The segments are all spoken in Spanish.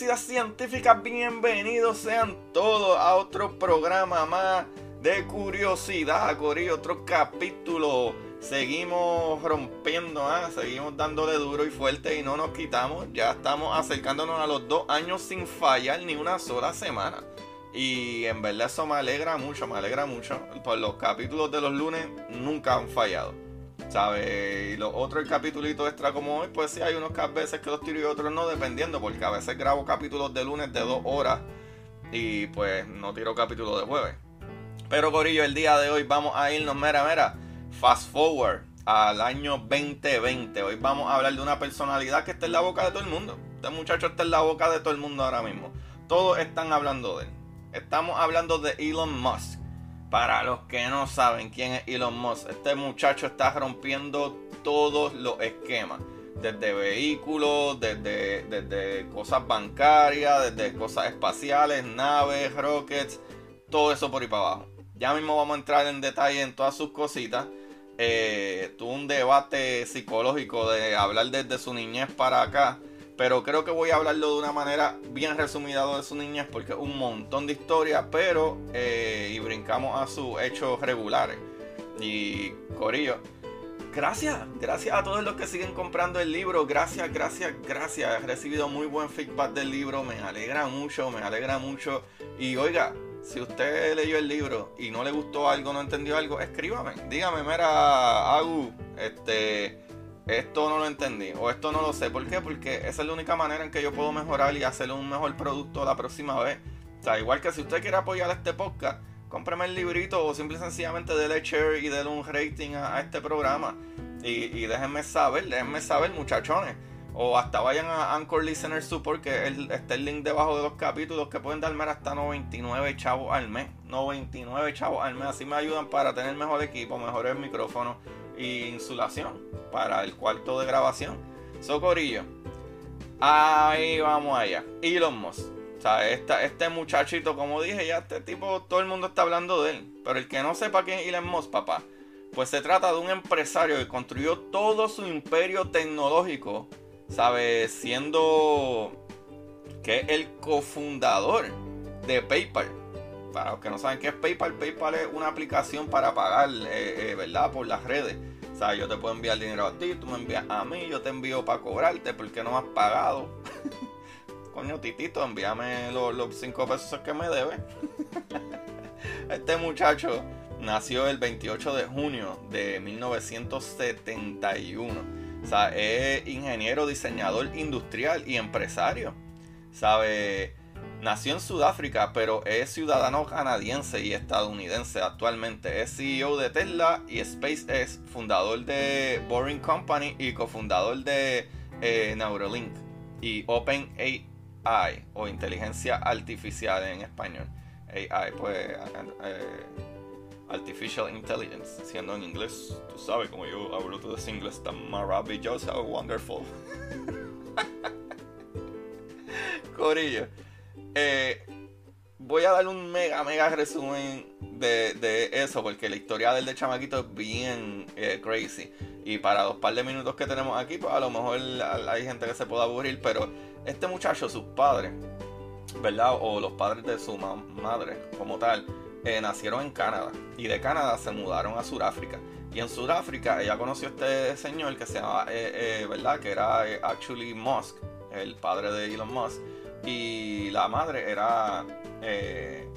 Curiosidad científica, bienvenidos sean todos a otro programa más de curiosidad, Corillo, otro capítulo. Seguimos rompiendo, ¿ah? seguimos dándole duro y fuerte y no nos quitamos. Ya estamos acercándonos a los dos años sin fallar ni una sola semana. Y en verdad eso me alegra mucho, me alegra mucho. Pues los capítulos de los lunes nunca han fallado. ¿Sabes? Y los otros capítulos extra como hoy, pues sí, hay unos que a veces que los tiro y otros no, dependiendo, porque a veces grabo capítulos de lunes de dos horas y pues no tiro capítulos de jueves. Pero Corillo, el día de hoy vamos a irnos, mera, mera, fast forward al año 2020. Hoy vamos a hablar de una personalidad que está en la boca de todo el mundo. Este muchacho está en la boca de todo el mundo ahora mismo. Todos están hablando de él. Estamos hablando de Elon Musk. Para los que no saben quién es Elon Musk, este muchacho está rompiendo todos los esquemas. Desde vehículos, desde, desde cosas bancarias, desde cosas espaciales, naves, rockets, todo eso por ahí para abajo. Ya mismo vamos a entrar en detalle en todas sus cositas. Eh, tuvo un debate psicológico de hablar desde su niñez para acá. Pero creo que voy a hablarlo de una manera bien resumida de su niñez porque un montón de historia, pero eh, y brincamos a sus hechos regulares. Y Corillo, gracias, gracias a todos los que siguen comprando el libro, gracias, gracias, gracias. He recibido muy buen feedback del libro, me alegra mucho, me alegra mucho. Y oiga, si usted leyó el libro y no le gustó algo, no entendió algo, escríbame, dígame, mira, Agu, este esto no lo entendí o esto no lo sé. ¿Por qué? Porque esa es la única manera en que yo puedo mejorar y hacer un mejor producto la próxima vez. O sea, igual que si usted quiere apoyar este podcast, cómpreme el librito o simple y sencillamente déle share y déle un rating a, este programa. Y, déjenme saber, déjenme saber, muchachones. O hasta vayan a Anchor Listener Support, que está el link debajo de los capítulos que pueden darme hasta 99 chavos al mes. 99 chavos al mes. Así me ayudan para tener mejor equipo, mejores micrófonos insulación para el cuarto de grabación. Socorillo. Ahí vamos allá. Elon Musk. O sea, este muchachito, como dije, ya este tipo, todo el mundo está hablando de él. Pero el que no sepa quién es Elon Musk, papá, pues se trata de un empresario que construyó todo su imperio tecnológico, ¿sabe? Siendo que el cofundador de PayPal. Para los que no saben qué es PayPal, PayPal es una aplicación para pagar, eh, eh, ¿verdad? Por las redes. O sea, yo te puedo enviar dinero a ti, tú me envías a mí, yo te envío para cobrarte porque no me has pagado. Coño, titito, envíame los 5 pesos que me debe. este muchacho nació el 28 de junio de 1971. O sea, es ingeniero, diseñador industrial y empresario. ¿Sabe? Nació en Sudáfrica, pero es ciudadano canadiense y estadounidense actualmente. Es CEO de Tesla y SpaceX, fundador de Boring Company y cofundador de eh, Neuralink y OpenAI o inteligencia artificial en español. AI, pues eh, Artificial Intelligence, siendo en inglés, tú sabes, como yo hablo todo ese inglés tan maravilloso, wonderful. Corillo. Eh, voy a dar un mega, mega resumen de, eso, porque la historia del de chamaquito es bien eh, crazy. Y para los par de minutos que tenemos aquí, pues a lo mejor hay gente que se pueda aburrir, pero este muchacho, sus padres, ¿verdad? O los padres de su madre, como tal, eh, nacieron en Canadá. Y de Canadá se mudaron a Sudáfrica. Y en Sudáfrica ella conoció a este señor que se llama, ¿verdad? Que era actually Musk, el padre de Elon Musk y la madre era eh,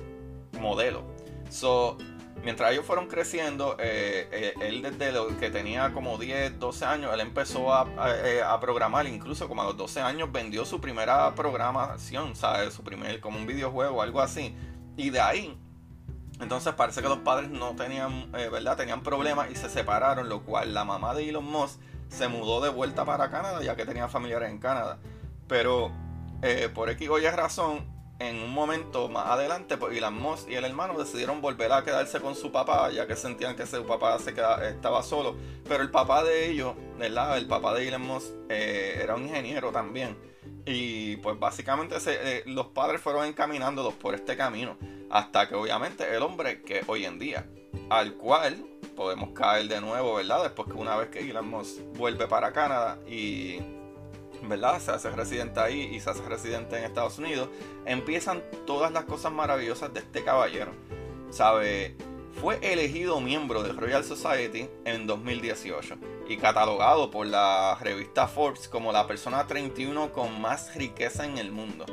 modelo. So, mientras ellos fueron creciendo, eh, eh, él desde lo que tenía como 10, 12 años, él empezó a, programar, incluso como a los 12 años vendió su primera programación, ¿sabes? Su primer, como un videojuego, algo así. Y de ahí, entonces parece que los padres no tenían, ¿verdad? Tenían problemas y se separaron, lo cual la mamá de Elon Musk se mudó de vuelta para Canadá, ya que tenía familiares en Canadá. Pero por X o Y razón, en un momento más adelante, pues Elon Musk y el hermano decidieron volver a quedarse con su papá, ya que sentían que su papá se estaba solo. Pero el papá de ellos, ¿verdad? El papá de Elon Musk eh, era un ingeniero también. Y pues básicamente eh, los padres fueron encaminándolos por este camino. Hasta que obviamente el hombre que hoy en día, al cual podemos caer de nuevo, ¿verdad? Después que una vez que Elon Musk vuelve para Canadá y ¿verdad? Se hace residente ahí y se hace residente en Estados Unidos, empiezan todas las cosas maravillosas de este caballero. ¿Sabe? Fue elegido miembro de Royal Society en 2018 y catalogado por la revista Forbes como la persona 31 con más riqueza en el mundo.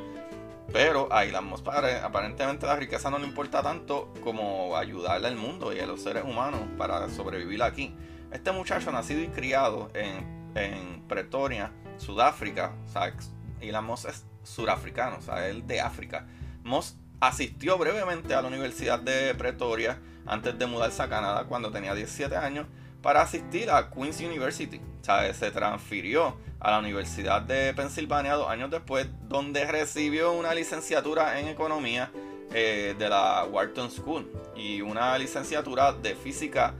Pero a Elon Musk aparentemente la riqueza no le importa tanto como ayudarle al mundo y a los seres humanos para sobrevivir aquí. Este muchacho nacido y criado en, en Pretoria, Sudáfrica, o sea, Elon Musk es surafricano, o sea, él de África. Moss asistió brevemente a la Universidad de Pretoria antes de mudarse a Canadá cuando tenía 17 años para asistir a Queen's University. Sea, se transfirió a la Universidad de Pensilvania dos años después, donde recibió una licenciatura en economía eh, de la Wharton School y una licenciatura de física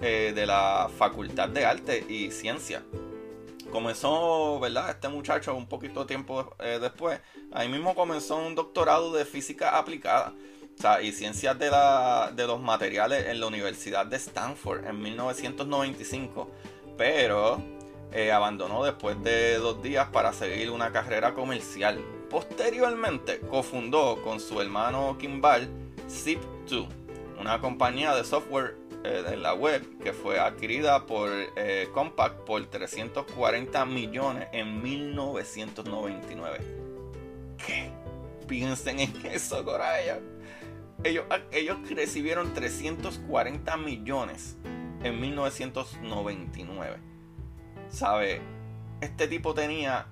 eh, de la Facultad de Arte y Ciencia comenzó, ¿verdad? Este muchacho un poquito tiempo eh, después, ahí mismo comenzó un doctorado de física aplicada. O sea, y ciencias de, la, de los materiales en la Universidad de Stanford en 1995. Pero eh, abandonó después de dos días para seguir una carrera comercial. Posteriormente cofundó con su hermano Kimball Zip2, una compañía de software eh, la web que fue adquirida por eh, Compaq por 340 millones en 1999. ¿Qué? Piensen en eso, Coraya. Ellos, ellos recibieron 340 millones en 1999. ¿Sabe? Este tipo tenía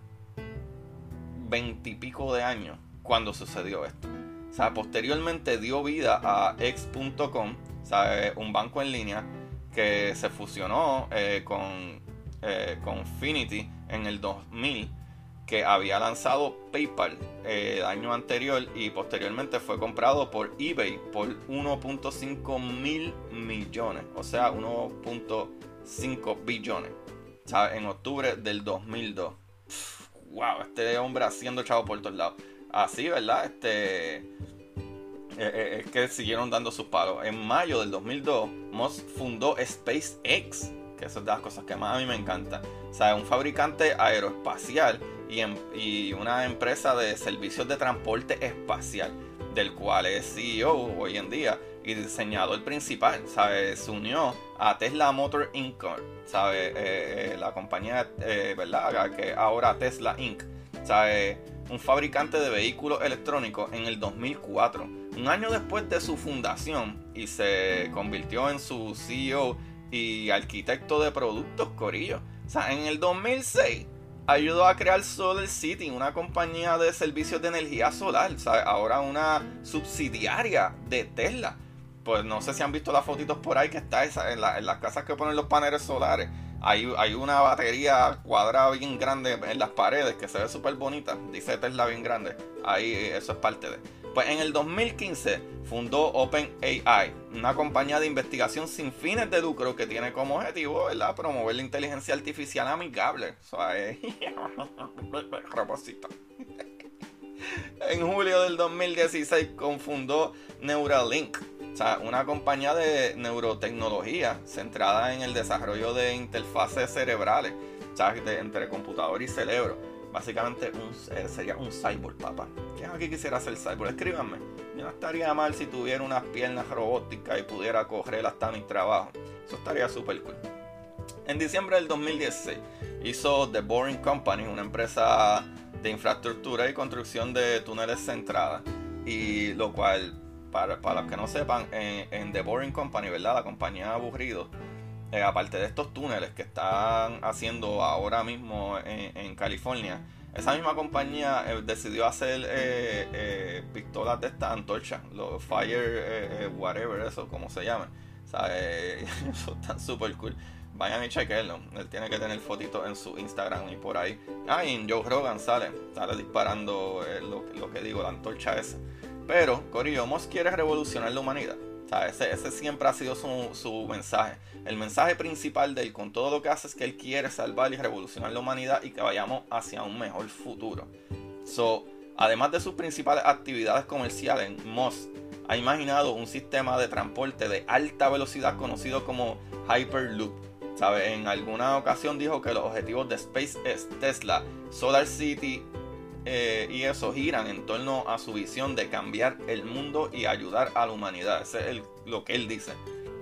20 y pico de años cuando sucedió esto. O sea, posteriormente dio vida a X.com, un banco en línea que se fusionó eh, con, eh, Finity en el 2000 que había lanzado PayPal eh, el año anterior y posteriormente fue comprado por eBay por 1.5 mil millones, o sea, 1.5 billones, en octubre del 2002. wow, este hombre haciendo chavo por todos lados. Así, ¿verdad? Este eh, eh, es que siguieron dando sus palos. En mayo del 2002, Musk fundó SpaceX, que es de las cosas que más a mí me encanta. O sea, un fabricante aeroespacial y, em, y una empresa de servicios de transporte espacial, del cual es CEO hoy en día y diseñador principal. ¿sabe? Se unió a Tesla Motor Inc., ¿sabe? Eh, la compañía, ¿verdad? Que ahora Tesla Inc., ¿sabe? Un fabricante de vehículos electrónicos en el 2004, un año después de su fundación, y se convirtió en su CEO y arquitecto de productos Corillo. O sea, en el 2006 ayudó a crear Solar City, una compañía de servicios de energía solar, ahora una subsidiaria de Tesla. Pues no sé si han visto las fotitos por ahí que está en, en las casas que ponen los paneles solares hay, una batería cuadrada bien grande en las paredes que se ve súper bonita. Dice Tesla bien grande. Ahí eso es parte de. Pues en el 2015 fundó OpenAI, una compañía de investigación sin fines de lucro que tiene como objetivo ¿verdad? promover la inteligencia artificial amigable. Eso es. en julio del 2016 confundó Neuralink o sea, una compañía de neurotecnología centrada en el desarrollo de interfaces cerebrales, entre computador y cerebro. Básicamente eh, sería un cyborg, papá. ¿Quién aquí quisiera ser cyborg? Escríbanme. Yo no estaría mal si tuviera unas piernas robóticas y pudiera correr hasta mi trabajo. Eso estaría súper cool. En diciembre del 2016 hizo The Boring Company, una empresa de infraestructura y construcción de túneles centrada. Y lo cual para, los que no sepan, en, The Boring Company, ¿verdad? La compañía aburrido. Eh, aparte de estos túneles que están haciendo ahora mismo en, California, esa misma compañía eh, decidió hacer eh, pistolas de esta antorcha, los Fire, whatever, eso, como se llama. eso está súper cool. Vayan y chequenlo. Él tiene que tener fotitos en su Instagram y por ahí. Ah, y en Joe Rogan sale, sale disparando lo, lo, que digo, la antorcha esa. Pero Corillo Moss quiere revolucionar la humanidad. ese, ese, siempre ha sido su, su, mensaje. El mensaje principal de él con todo lo que hace es que él quiere salvar y revolucionar la humanidad y que vayamos hacia un mejor futuro. So, además de sus principales actividades comerciales, Moss ha imaginado un sistema de transporte de alta velocidad conocido como Hyperloop. ¿Sabe? En alguna ocasión dijo que los objetivos de SpaceX, Tesla, Solar City eh, y eso giran en torno a su visión de cambiar el mundo y ayudar a la humanidad. Ese es lo que él dice.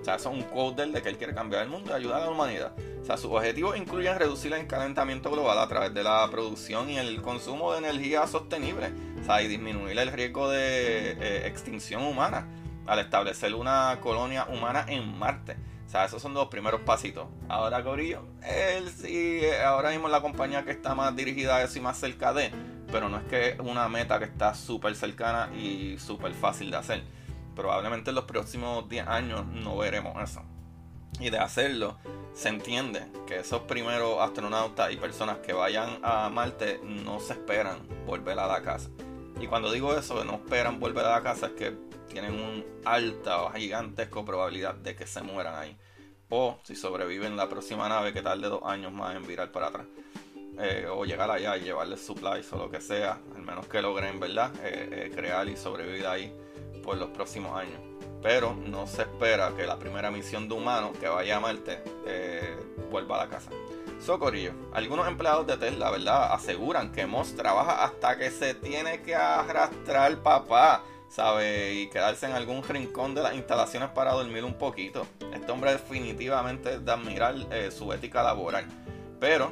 O sea, eso es un quote de que él quiere cambiar el mundo y ayudar a la humanidad. O sea, sus objetivos incluyen reducir el calentamiento global a través de la producción y el consumo de energía sostenible. O sea, y disminuir el riesgo de eh, extinción humana al establecer una colonia humana en Marte. O sea, esos son los primeros pasitos. Ahora, Corillo, él sí, ahora mismo la compañía que está más dirigida a eso y más cerca de pero no es que es una meta que está súper cercana y súper fácil de hacer. Probablemente en los próximos 10 años no veremos eso. Y de hacerlo, se entiende que esos primeros astronautas y personas que vayan a Marte no se esperan volver a la casa. Y cuando digo eso, no esperan volver a la casa, es que tienen una alta o gigantesca probabilidad de que se mueran ahí. O si sobreviven la próxima nave que tarde dos años más en virar para atrás. Eh, o llegar allá y llevarles supplies o lo que sea, al menos que logren, ¿verdad? Eh, eh, crear y sobrevivir ahí por los próximos años. Pero no se espera que la primera misión de humano que vaya a Marte vuelva a la casa. Socorillo, algunos empleados de Tesla, ¿verdad? Aseguran que Moss trabaja hasta que se tiene que arrastrar papá, ¿sabe? Y quedarse en algún rincón de las instalaciones para dormir un poquito. Este hombre definitivamente es de admirar su ética laboral. Pero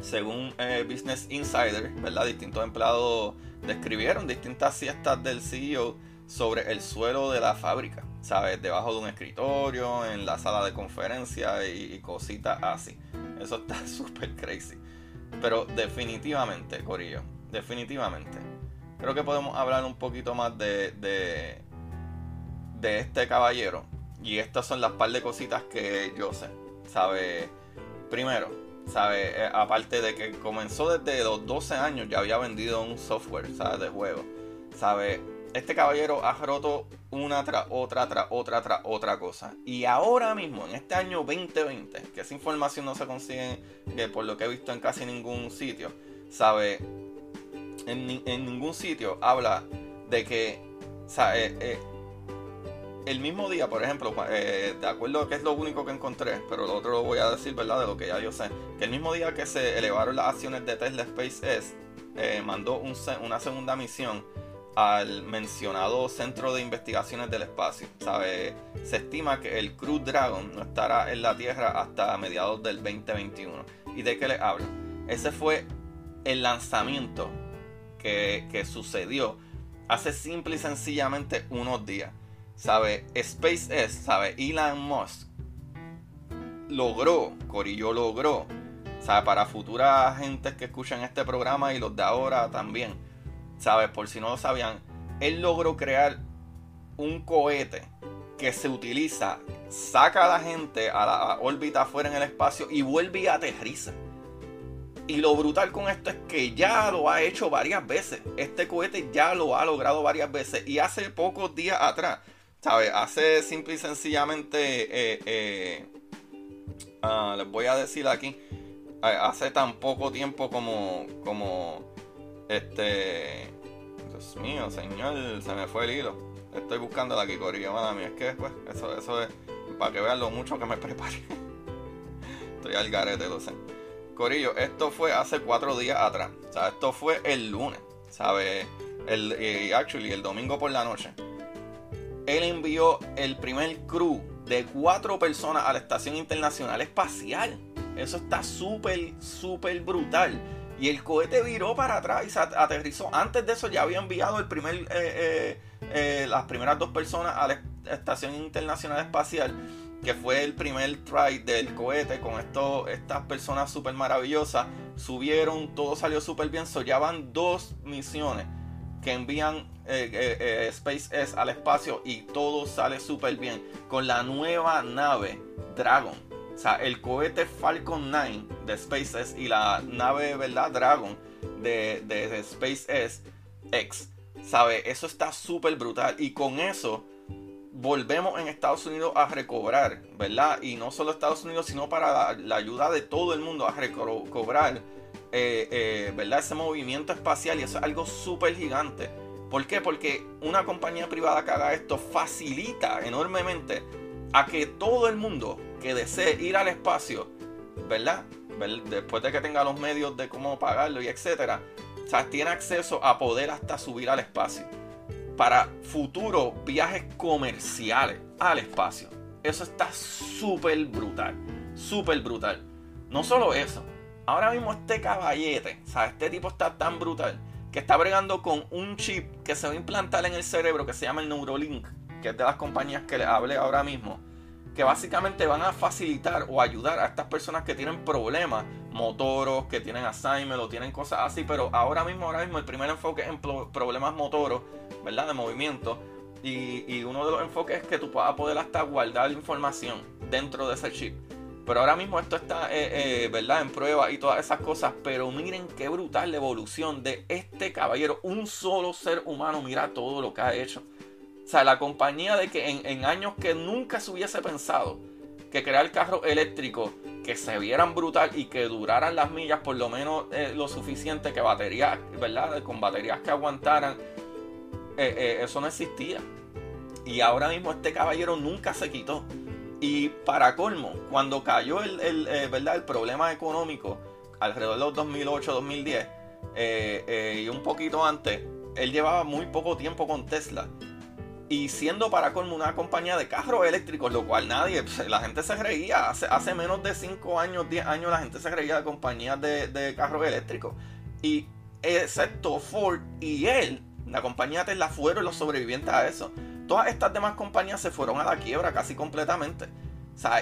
según eh, Business Insider, ¿verdad? Distintos empleados describieron distintas siestas del CEO sobre el suelo de la fábrica, ¿sabes? Debajo de un escritorio, en la sala de conferencia y, cositas así. Eso está súper crazy. Pero definitivamente, Corillo, definitivamente. Creo que podemos hablar un poquito más de, de, de este caballero. Y estas son las par de cositas que yo sé. ¿Sabe? Primero, ¿Sabe? Eh, aparte de que comenzó desde los 12 años, ya había vendido un software, ¿sabes? De juego. ¿Sabe? Este caballero ha roto una tras otra, tras otra, tras otra cosa. Y ahora mismo, en este año 2020, que esa información no se consigue, que por lo que he visto en casi ningún sitio, ¿sabe? En, ningún sitio habla de que, ¿sabe? Eh, el mismo día, por ejemplo, eh, de acuerdo que es lo único que encontré, pero lo otro lo voy a decir, ¿verdad? De lo que ya yo sé, que el mismo día que se elevaron las acciones de Tesla SpaceX, eh, mandó una segunda misión al mencionado Centro de Investigaciones del Espacio. Se estima que el Crew Dragon no estará en la Tierra hasta mediados del 2021. ¿Y de qué le hablo? Ese fue el lanzamiento que, que sucedió hace simple y sencillamente unos días. ¿Sabe? SpaceX, ¿sabe? Elon Musk logró, Corillo logró, ¿sabe? Para futuras gentes que escuchan este programa y los de ahora también, ¿sabe? Por si no lo sabían, él logró crear un cohete que se utiliza, saca a la gente a la órbita afuera en el espacio y vuelve y aterriza. Y lo brutal con esto es que ya lo ha hecho varias veces. Este cohete ya lo ha logrado varias veces. Y hace pocos días atrás ¿Sabes? Hace simple y sencillamente, eh, eh, ah, les voy a decir aquí, hace tan poco tiempo como, como, este, Dios mío, señor, se me fue el hilo. Estoy buscando la aquí, Corillo, mía. Es que, pues, eso, eso es para que vean lo mucho que me preparé. Estoy al garete, lo sé. Corillo, esto fue hace cuatro días atrás. O sea, esto fue el lunes, ¿sabes? El, y actually, el domingo por la noche él envió el primer crew de cuatro personas a la Estación Internacional Espacial. Eso está súper, súper brutal. Y el cohete viró para atrás y se aterrizó. Antes de eso ya había enviado el primer eh, eh, eh, las primeras dos personas a la Estación Internacional Espacial, que fue el primer try del cohete con esto, estas personas súper maravillosas. Subieron, todo salió súper bien. So ya van dos misiones que envían eh, eh, SpaceX al espacio y todo sale súper bien. Con la nueva nave Dragon. O sea, el cohete Falcon 9 de SpaceX y la nave, ¿verdad? Dragon de, de, de X. ¿Sabe? Eso está súper brutal. Y con eso volvemos en Estados Unidos a recobrar, ¿verdad? Y no solo Estados Unidos, sino para la, ayuda de todo el mundo a recobrar, eh, eh, ¿verdad? Ese movimiento espacial. Y eso es algo súper gigante. ¿Por qué? Porque una compañía privada que haga esto facilita enormemente a que todo el mundo que desee ir al espacio, ¿verdad? Después de que tenga los medios de cómo pagarlo y etcétera, o tiene acceso a poder hasta subir al espacio. Para futuros viajes comerciales al espacio. Eso está súper brutal. Súper brutal. No solo eso. Ahora mismo este caballete, o sea, este tipo está tan brutal que está bregando con un chip que se va a implantar en el cerebro que se llama el Neurolink, que es de las compañías que le hablé ahora mismo que básicamente van a facilitar o ayudar a estas personas que tienen problemas motoros, que tienen Alzheimer o tienen cosas así, pero ahora mismo, ahora mismo el primer enfoque es en problemas motoros, ¿verdad? De movimiento. Y, uno de los enfoques es que tú puedas poder hasta guardar información dentro de ese chip. Pero ahora mismo esto está, eh, eh, ¿verdad? En prueba y todas esas cosas. Pero miren qué brutal la evolución de este caballero. Un solo ser humano, mira todo lo que ha hecho. O sea, la compañía de que en, años que nunca se hubiese pensado que crear carros eléctricos que se vieran brutal y que duraran las millas por lo menos eh, lo suficiente, que baterías, ¿verdad? Con baterías que aguantaran, eso no existía. Y ahora mismo este caballero nunca se quitó. Y para colmo, cuando cayó el, ¿verdad? el problema económico alrededor de los 2008-2010 y un poquito antes, él llevaba muy poco tiempo con Tesla y siendo para colmo una compañía de carros eléctricos, lo cual nadie, pues, la gente se reía. Hace, hace menos de 5 años, 10 años, la gente se reía de compañías de, carros eléctricos. Y excepto Ford y él, la compañía Tesla fueron los sobrevivientes a eso. Todas estas demás compañías se fueron a la quiebra casi completamente.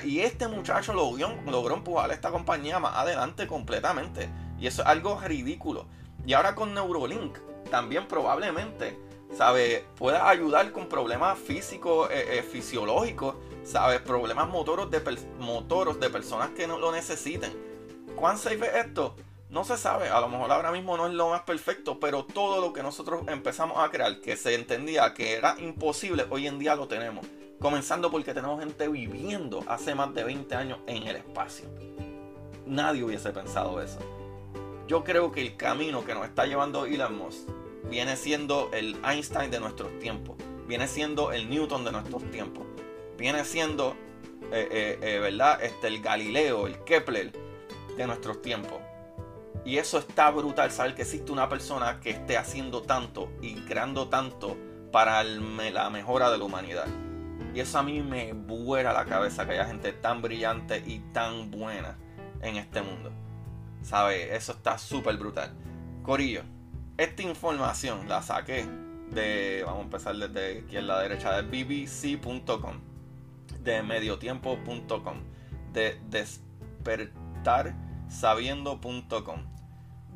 Y este muchacho logró, logró empujar a esta compañía más adelante completamente. Y eso es algo ridículo. Y ahora con Neurolink, también probablemente ¿sabes? Pueda ayudar con problemas físicos, eh, eh, fisiológicos, ¿sabes? Problemas motoros de, motoros de personas que no lo necesiten. ¿Cuán safe es esto? No se sabe, a lo mejor ahora mismo no es lo más perfecto, pero todo lo que nosotros empezamos a crear, que se entendía que era imposible, hoy en día lo tenemos. Comenzando porque tenemos gente viviendo hace más de 20 años en el espacio. Nadie hubiese pensado eso. Yo creo que el camino que nos está llevando Elon Musk viene siendo el Einstein de nuestros tiempos, viene siendo el Newton de nuestros tiempos, viene siendo, eh, eh, eh, ¿verdad? Este, el Galileo, el Kepler de nuestros tiempos. Y eso está brutal, saber que existe una persona que esté haciendo tanto y creando tanto para la mejora de la humanidad. Y eso a mí me vuela la cabeza que haya gente tan brillante y tan buena en este mundo. ¿Sabe? Eso está súper brutal. Corillo, esta información la saqué de, vamos a empezar desde aquí a la derecha, de bbc.com, de mediotiempo.com, de despertarsabiendo.com,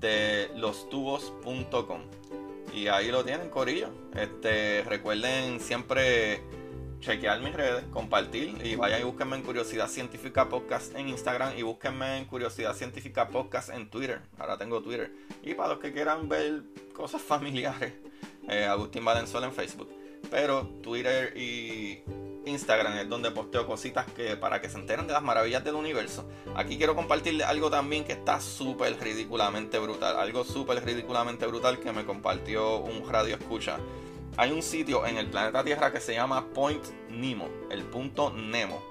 de lostubos.com. Y ahí lo tienen, Corillo. Este, recuerden siempre chequear mis redes, compartir y vayan y búsquenme en Curiosidad Científica Podcast en Instagram y búsquenme en Curiosidad Científica Podcast en Twitter. Ahora tengo Twitter. Y para los que quieran ver cosas familiares, eh, Agustín Valenzuela en Facebook. Pero Twitter y Instagram es donde posteo cositas que para que se enteren de las maravillas del universo. Aquí quiero compartirles algo también que está súper ridículamente brutal. Algo súper ridículamente brutal que me compartió un radio escucha hay un sitio en el planeta Tierra que se llama Point Nemo, el punto Nemo.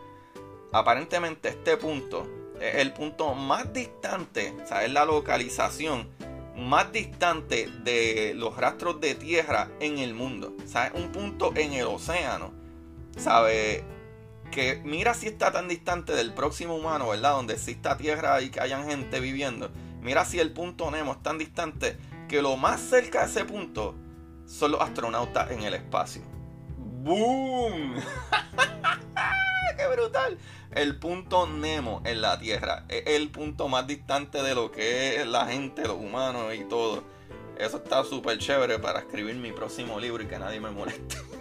Aparentemente este punto es el punto más distante, o sea, es la localización más distante de los rastros de tierra en el mundo. O sea, es un punto en el océano. ¿Sabe? Que mira si está tan distante del próximo humano, ¿verdad? Donde exista tierra y que hayan gente viviendo. Mira si el punto Nemo es tan distante que lo más cerca de ese punto son los astronautas en el espacio. ¡Boom! ¡Qué brutal! El punto Nemo en la Tierra es el punto más distante de lo que es la gente, los humanos y todo. Eso está súper chévere para escribir mi próximo libro y que nadie me moleste.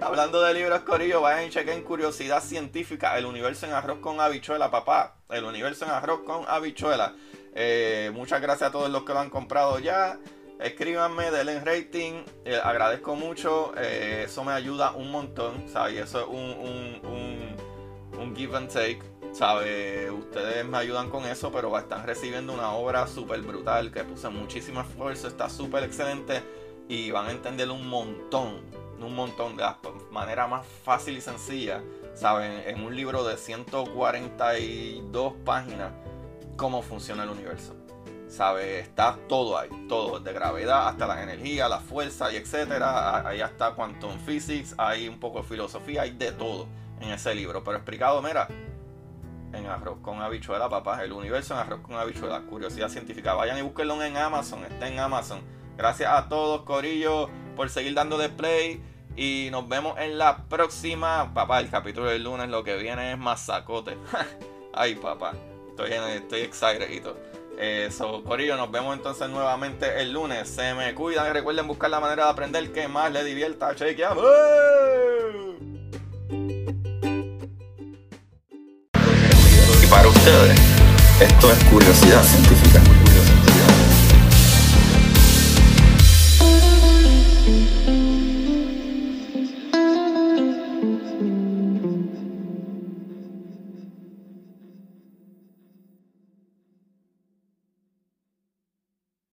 Hablando de libros, Corillo, vayan y chequen Curiosidad Científica, el universo en arroz con habichuela, papá. El universo en arroz con habichuela. Eh, muchas gracias a todos los que lo han comprado ya. Escríbanme, denle rating. Eh, agradezco mucho. Eh, eso me ayuda un montón. ¿sabes? Eso es un, un, un, give and take. ¿sabe? Ustedes me ayudan con eso, pero están recibiendo una obra súper brutal que puse muchísimo esfuerzo. Está súper excelente. Y van a entender un montón. Un montón de la manera más fácil y sencilla. ¿Saben? En un libro de 142 páginas. Cómo funciona el universo. ¿sabe? Está todo ahí, todo, de gravedad hasta las energías, la fuerza y etcétera. Ahí está Quantum Physics, hay un poco de filosofía, hay de todo en ese libro. Pero explicado, mira, en arroz con habichuela, papá, el universo en arroz con habichuela, curiosidad científica. Vayan y búsquenlo en Amazon, está en Amazon. Gracias a todos, Corillo, por seguir dando de play. Y nos vemos en la próxima. Papá, el capítulo del lunes lo que viene es masacote. Ay, papá. Estoy, estoy excited y todo. Eso, Corillo, nos vemos entonces nuevamente el lunes. Se me cuidan y recuerden buscar la manera de aprender que más les divierta. Chequeamos. Y para ustedes, esto es curiosidad científica.